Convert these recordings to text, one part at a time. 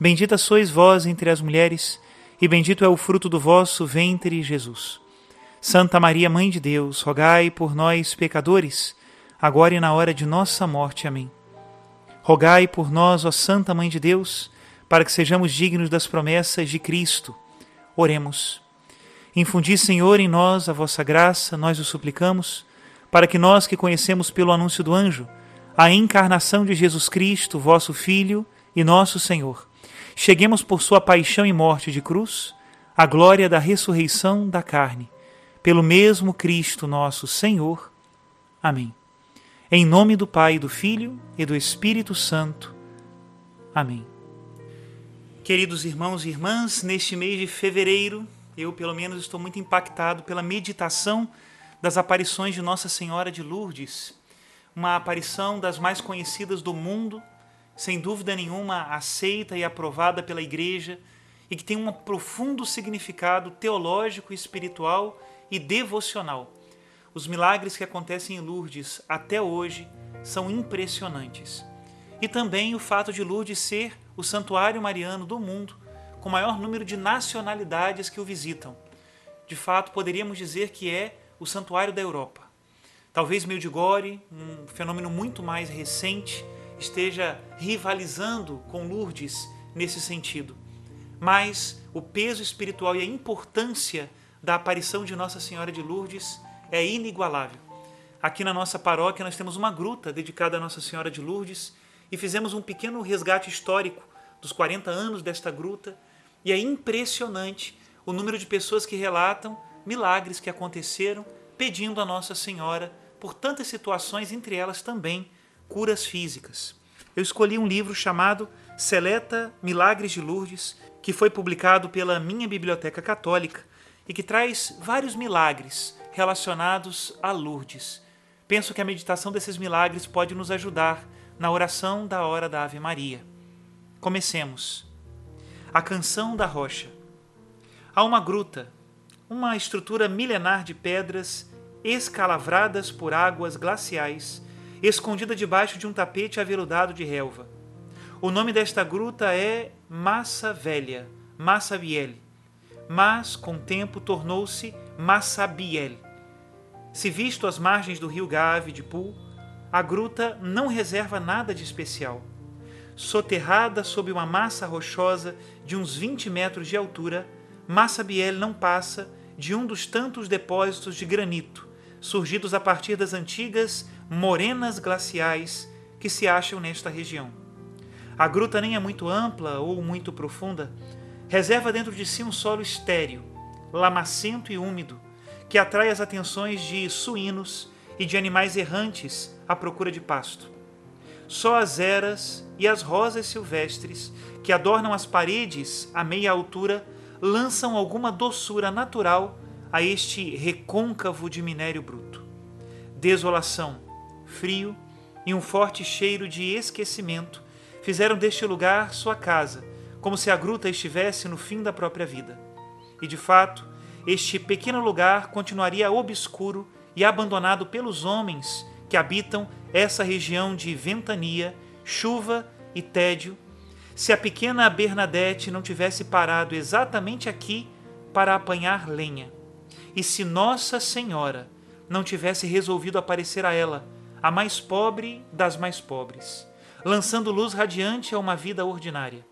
Bendita sois vós entre as mulheres, e bendito é o fruto do vosso ventre, Jesus. Santa Maria, Mãe de Deus, rogai por nós, pecadores, agora e na hora de nossa morte. Amém. Rogai por nós, ó Santa Mãe de Deus, para que sejamos dignos das promessas de Cristo. Oremos. Infundi, Senhor, em nós a vossa graça, nós o suplicamos, para que nós que conhecemos pelo anúncio do anjo a encarnação de Jesus Cristo, vosso Filho e nosso Senhor, cheguemos por sua paixão e morte de cruz à glória da ressurreição da carne, pelo mesmo Cristo nosso Senhor. Amém. Em nome do Pai, do Filho e do Espírito Santo. Amém. Queridos irmãos e irmãs, neste mês de fevereiro, eu pelo menos estou muito impactado pela meditação das aparições de Nossa Senhora de Lourdes, uma aparição das mais conhecidas do mundo sem dúvida nenhuma aceita e aprovada pela Igreja e que tem um profundo significado teológico, espiritual e devocional. Os milagres que acontecem em Lourdes até hoje são impressionantes. E também o fato de Lourdes ser o santuário mariano do mundo com maior número de nacionalidades que o visitam. De fato, poderíamos dizer que é o santuário da Europa. Talvez Medjugorje, um fenômeno muito mais recente, esteja rivalizando com Lourdes nesse sentido. Mas o peso espiritual e a importância da aparição de Nossa Senhora de Lourdes é inigualável. Aqui na nossa paróquia nós temos uma gruta dedicada a Nossa Senhora de Lourdes e fizemos um pequeno resgate histórico dos 40 anos desta gruta e é impressionante o número de pessoas que relatam milagres que aconteceram pedindo a Nossa Senhora por tantas situações, entre elas também curas físicas. Eu escolhi um livro chamado Seleta Milagres de Lourdes, que foi publicado pela minha Biblioteca Católica e que traz vários milagres relacionados a Lourdes. Penso que a meditação desses milagres pode nos ajudar na oração da hora da Ave Maria. Comecemos. A Canção da Rocha. Há uma gruta, uma estrutura milenar de pedras escalavradas por águas glaciais escondida debaixo de um tapete aveludado de relva. O nome desta gruta é Massa Velha, Massa Biel, mas com o tempo tornou-se Massabiel. Se visto às margens do rio Gave de Pul, a gruta não reserva nada de especial. Soterrada sob uma massa rochosa de uns 20 metros de altura, Massabiel não passa de um dos tantos depósitos de granito surgidos a partir das antigas morenas glaciais que se acham nesta região. A gruta nem é muito ampla ou muito profunda, reserva dentro de si um solo estéril, lamacento e úmido, que atrai as atenções de suínos e de animais errantes à procura de pasto. Só as eras e as rosas silvestres que adornam as paredes a meia altura lançam alguma doçura natural a este recôncavo de minério bruto. Desolação, frio e um forte cheiro de esquecimento fizeram deste lugar sua casa, como se a gruta estivesse no fim da própria vida. E de fato, este pequeno lugar continuaria obscuro e abandonado pelos homens que habitam essa região de ventania, chuva e tédio, se a pequena Bernadette não tivesse parado exatamente aqui para apanhar lenha. E se Nossa Senhora não tivesse resolvido aparecer a ela, a mais pobre das mais pobres, lançando luz radiante a uma vida ordinária.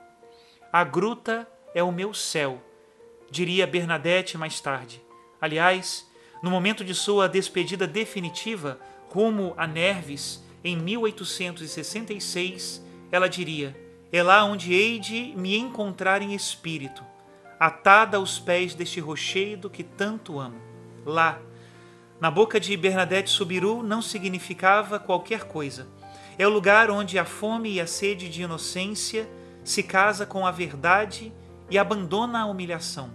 A gruta é o meu céu, diria Bernadette mais tarde. Aliás, no momento de sua despedida definitiva rumo a Nerves, em 1866, ela diria: É lá onde hei de me encontrar em espírito, atada aos pés deste rochedo que tanto amo. Lá, na boca de Bernadette Subiru, não significava qualquer coisa. É o lugar onde a fome e a sede de inocência se casa com a verdade e abandona a humilhação.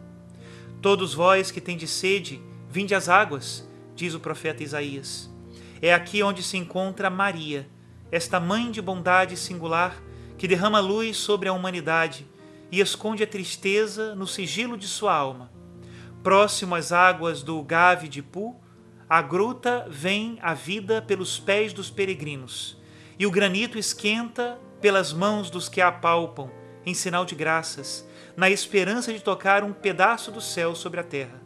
Todos vós que tendes sede, vinde às águas, diz o profeta Isaías. É aqui onde se encontra Maria, esta mãe de bondade singular que derrama luz sobre a humanidade e esconde a tristeza no sigilo de sua alma. Próximo às águas do Gave de Pu, a gruta vem a vida pelos pés dos peregrinos, e o granito esquenta pelas mãos dos que a apalpam, em sinal de graças, na esperança de tocar um pedaço do céu sobre a terra.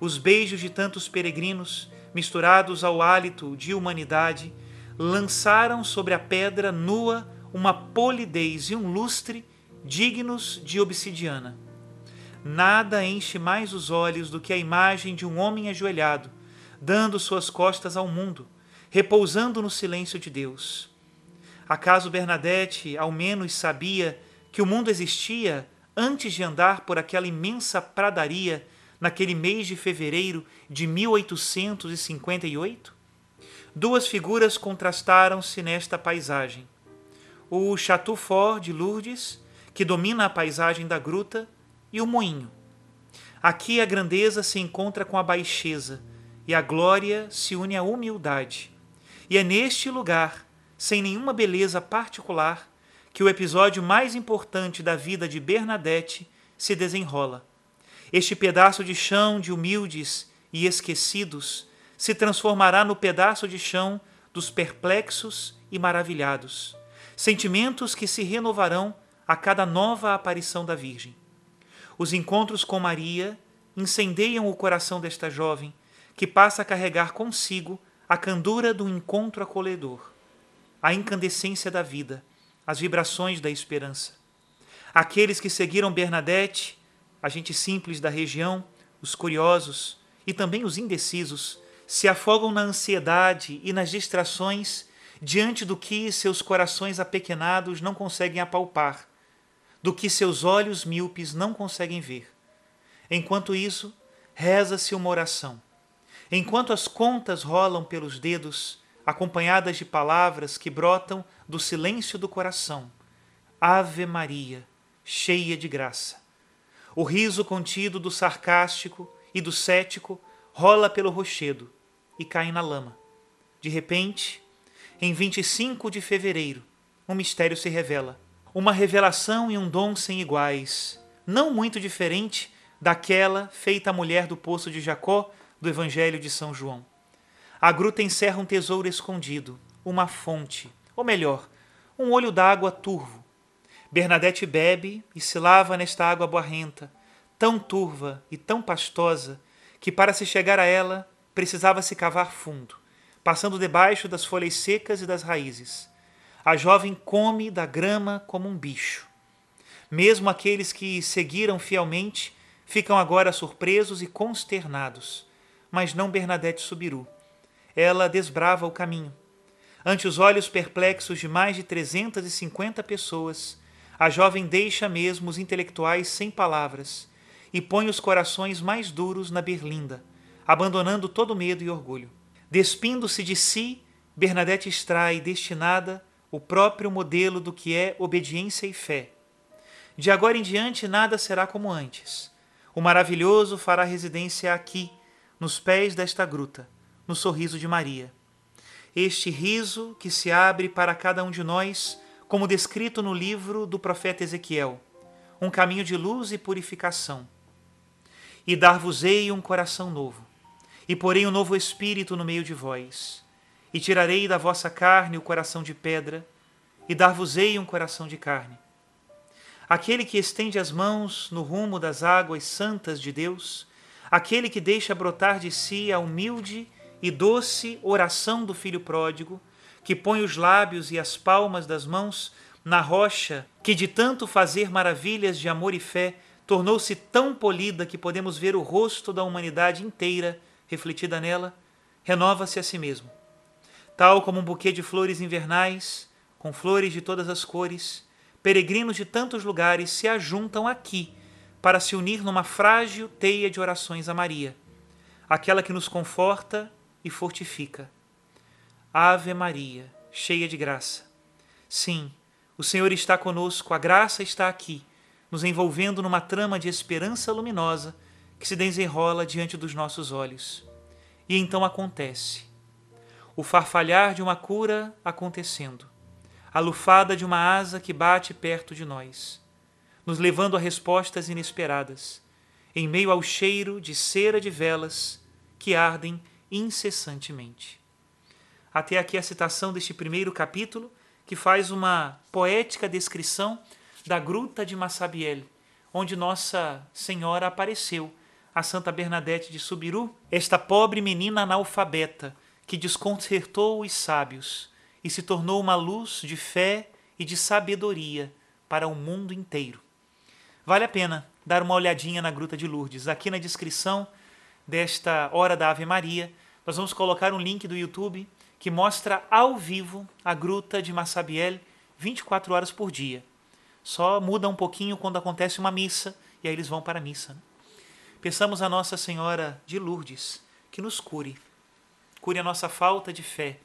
Os beijos de tantos peregrinos, misturados ao hálito de humanidade, lançaram sobre a pedra nua uma polidez e um lustre dignos de obsidiana. Nada enche mais os olhos do que a imagem de um homem ajoelhado, dando suas costas ao mundo, repousando no silêncio de Deus. Acaso Bernadette ao menos sabia que o mundo existia antes de andar por aquela imensa pradaria naquele mês de fevereiro de 1858? Duas figuras contrastaram-se nesta paisagem. O Chateau Fort de Lourdes, que domina a paisagem da gruta, e o moinho. Aqui a grandeza se encontra com a baixeza, e a glória se une à humildade. E é neste lugar, sem nenhuma beleza particular, que o episódio mais importante da vida de Bernadette se desenrola. Este pedaço de chão de humildes e esquecidos se transformará no pedaço de chão dos perplexos e maravilhados, sentimentos que se renovarão a cada nova aparição da Virgem. Os encontros com Maria incendeiam o coração desta jovem que passa a carregar consigo a candura do encontro acolhedor, a incandescência da vida, as vibrações da esperança. Aqueles que seguiram Bernadette, a gente simples da região, os curiosos e também os indecisos, se afogam na ansiedade e nas distrações diante do que seus corações apequenados não conseguem apalpar, do que seus olhos míopes não conseguem ver. Enquanto isso, reza-se uma oração enquanto as contas rolam pelos dedos, acompanhadas de palavras que brotam do silêncio do coração. Ave Maria, cheia de graça. O riso contido do sarcástico e do cético rola pelo rochedo e cai na lama. De repente, em 25 de fevereiro, um mistério se revela. Uma revelação e um dom sem iguais, não muito diferente daquela feita à mulher do poço de Jacó do Evangelho de São João. A gruta encerra um tesouro escondido, uma fonte, ou melhor, um olho d'água turvo. Bernadette bebe e se lava nesta água barrenta, tão turva e tão pastosa, que para se chegar a ela precisava se cavar fundo, passando debaixo das folhas secas e das raízes. A jovem come da grama como um bicho. Mesmo aqueles que seguiram fielmente ficam agora surpresos e consternados mas não Bernadette Subiru. Ela desbrava o caminho. Ante os olhos perplexos de mais de 350 pessoas, a jovem deixa mesmo os intelectuais sem palavras e põe os corações mais duros na berlinda, abandonando todo medo e orgulho. Despindo-se de si, Bernadette extrai destinada o próprio modelo do que é obediência e fé. De agora em diante nada será como antes. O maravilhoso fará residência aqui, nos pés desta gruta, no sorriso de Maria. Este riso que se abre para cada um de nós, como descrito no livro do profeta Ezequiel, um caminho de luz e purificação. E dar-vos-ei um coração novo, e porei um novo espírito no meio de vós, e tirarei da vossa carne o coração de pedra, e dar-vos-ei um coração de carne. Aquele que estende as mãos no rumo das águas santas de Deus, aquele que deixa brotar de si a humilde e doce oração do filho pródigo, que põe os lábios e as palmas das mãos na rocha que de tanto fazer maravilhas de amor e fé tornou-se tão polida que podemos ver o rosto da humanidade inteira refletida nela, renova-se a si mesmo. Tal como um buquê de flores invernais, com flores de todas as cores, peregrinos de tantos lugares se ajuntam aqui para se unir numa frágil teia de orações a Maria, aquela que nos conforta e fortifica. Ave Maria, cheia de graça. Sim, o Senhor está conosco, a graça está aqui nos envolvendo numa trama de esperança luminosa que se desenrola diante dos nossos olhos. E então acontece. O farfalhar de uma cura acontecendo, a lufada de uma asa que bate perto de nós, nos levando a respostas inesperadas, em meio ao cheiro de cera de velas que ardem incessantemente. Até aqui a citação deste primeiro capítulo, que faz uma poética descrição da gruta de Massabielle, onde Nossa Senhora apareceu a Santa Bernadette de Subiru, esta pobre menina analfabeta que desconcertou os sábios e se tornou uma luz de fé e de sabedoria para o mundo inteiro. Vale a pena dar uma olhadinha na Gruta de Lourdes. Aqui na descrição desta Hora da Ave Maria, nós vamos colocar um link do YouTube que mostra ao vivo a Gruta de Massabielle 24 horas por dia. Só muda um pouquinho quando acontece uma missa e aí eles vão para a missa. Pensamos a Nossa Senhora de Lourdes que nos cure, cure a nossa falta de fé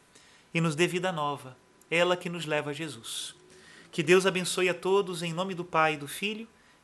e nos dê vida nova, ela que nos leva a Jesus. Que Deus abençoe a todos em nome do Pai, do Filho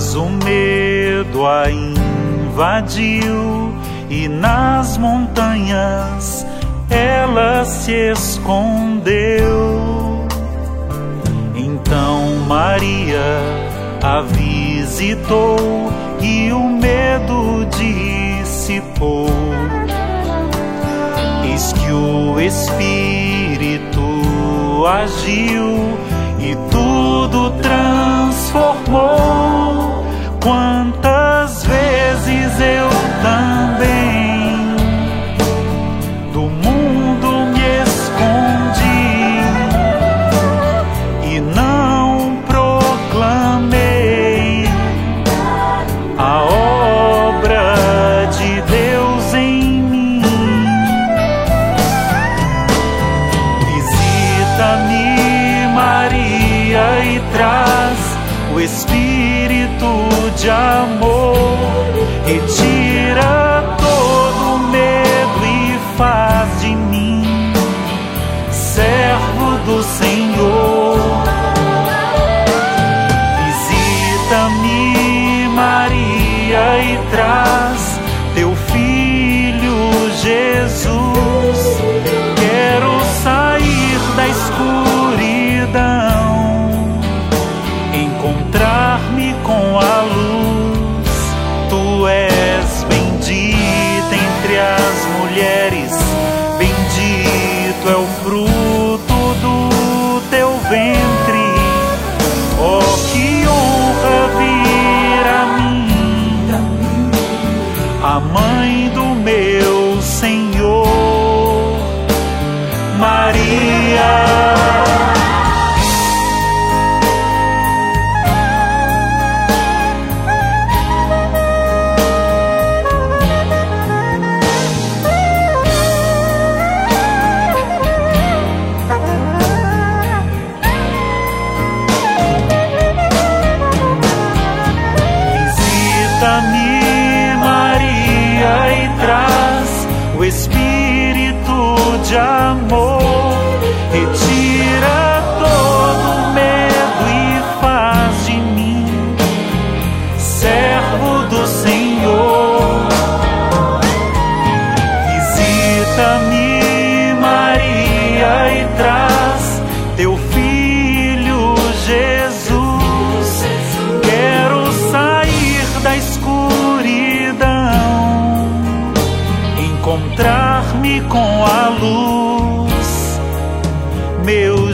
Mas o medo a invadiu e nas montanhas ela se escondeu. Então Maria a visitou e o medo dissipou Eis que o Espírito agiu e tudo transformou. Quantas vezes eu também do mundo me escondi e não proclamei a obra de Deus em mim. Visita-me, Maria, e traz o Espírito de amor. Retira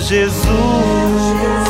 Jesus,